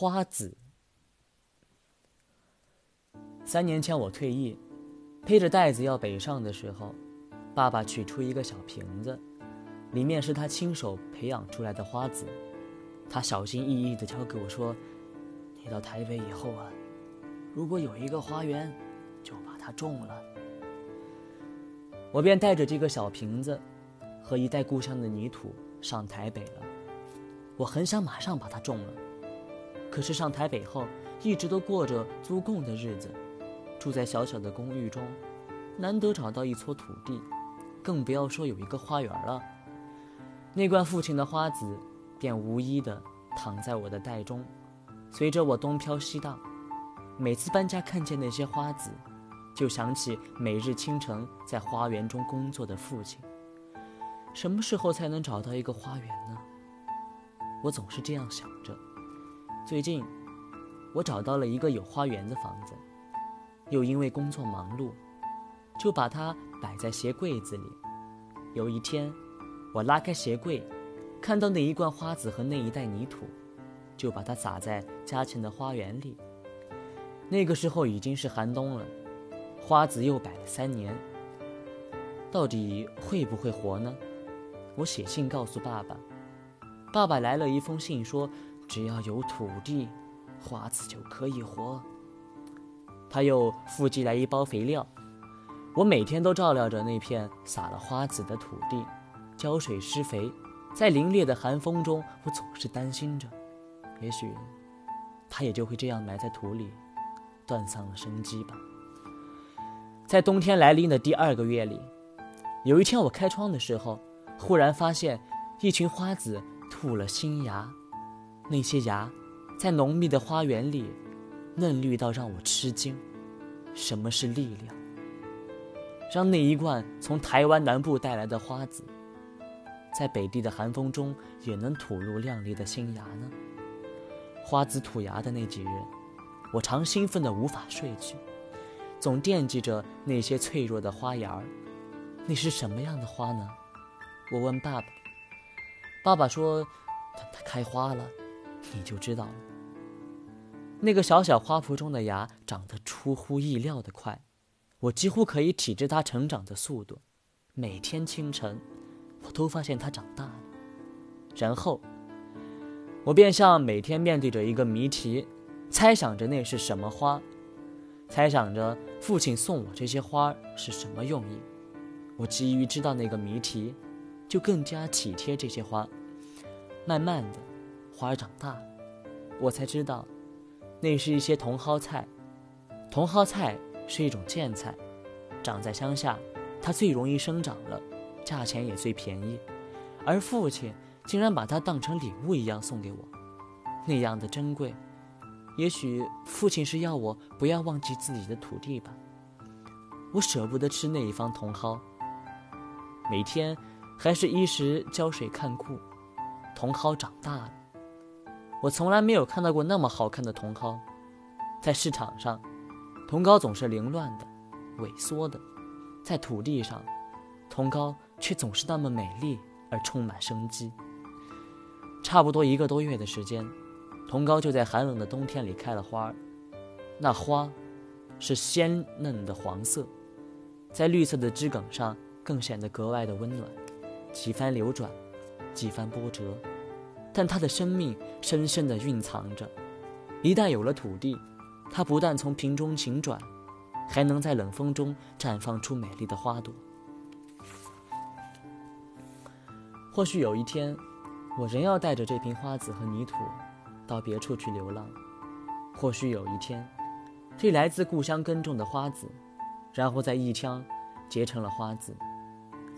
花籽。三年前我退役，背着袋子要北上的时候，爸爸取出一个小瓶子，里面是他亲手培养出来的花籽。他小心翼翼地交给我说：“你到台北以后啊，如果有一个花园，就把它种了。”我便带着这个小瓶子和一袋故乡的泥土上台北了。我很想马上把它种了，可是上台北后一直都过着租供的日子，住在小小的公寓中，难得找到一撮土地，更不要说有一个花园了。那罐父亲的花籽。便无一地躺在我的袋中，随着我东飘西荡。每次搬家看见那些花籽，就想起每日清晨在花园中工作的父亲。什么时候才能找到一个花园呢？我总是这样想着。最近，我找到了一个有花园的房子，又因为工作忙碌，就把它摆在鞋柜子里。有一天，我拉开鞋柜。看到那一罐花籽和那一袋泥土，就把它撒在家前的花园里。那个时候已经是寒冬了，花籽又摆了三年，到底会不会活呢？我写信告诉爸爸，爸爸来了一封信说，只要有土地，花籽就可以活。他又附寄来一包肥料，我每天都照料着那片撒了花籽的土地，浇水施肥。在凛冽的寒风中，我总是担心着，也许它也就会这样埋在土里，断丧了生机吧。在冬天来临的第二个月里，有一天我开窗的时候，忽然发现一群花籽吐了新芽，那些芽在浓密的花园里嫩绿到让我吃惊。什么是力量？让那一罐从台湾南部带来的花籽。在北地的寒风中，也能吐露亮丽的新芽呢。花籽吐芽的那几日，我常兴奋得无法睡去，总惦记着那些脆弱的花芽儿。那是什么样的花呢？我问爸爸。爸爸说：“等它开花了，你就知道了。”那个小小花圃中的芽长得出乎意料的快，我几乎可以体知它成长的速度。每天清晨。我都发现它长大了，然后我便像每天面对着一个谜题，猜想着那是什么花，猜想着父亲送我这些花是什么用意。我急于知道那个谜题，就更加体贴这些花。慢慢的，花儿长大，我才知道，那是一些茼蒿菜。茼蒿菜是一种苋菜，长在乡下，它最容易生长了。价钱也最便宜，而父亲竟然把它当成礼物一样送给我，那样的珍贵。也许父亲是要我不要忘记自己的土地吧。我舍不得吃那一方茼蒿，每天还是一时浇水看顾。茼蒿长大了，我从来没有看到过那么好看的茼蒿。在市场上，茼蒿总是凌乱的、萎缩的；在土地上，茼蒿。却总是那么美丽而充满生机。差不多一个多月的时间，茼蒿就在寒冷的冬天里开了花儿那花是鲜嫩的黄色，在绿色的枝梗上更显得格外的温暖。几番流转，几番波折，但它的生命深深地蕴藏着。一旦有了土地，它不但从瓶中醒转，还能在冷风中绽放出美丽的花朵。或许有一天，我仍要带着这瓶花籽和泥土，到别处去流浪。或许有一天，这来自故乡耕种的花籽，然后在一腔结成了花籽，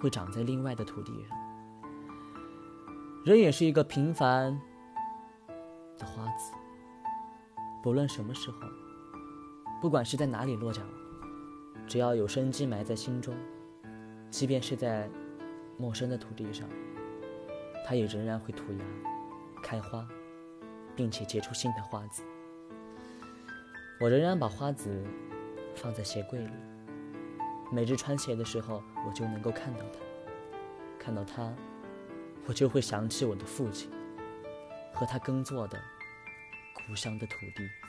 会长在另外的土地上。人也是一个平凡的花籽，不论什么时候，不管是在哪里落脚，只要有生机埋在心中，即便是在陌生的土地上。它也仍然会吐芽、开花，并且结出新的花籽。我仍然把花籽放在鞋柜里，每日穿鞋的时候，我就能够看到它。看到它，我就会想起我的父亲和他耕作的故乡的土地。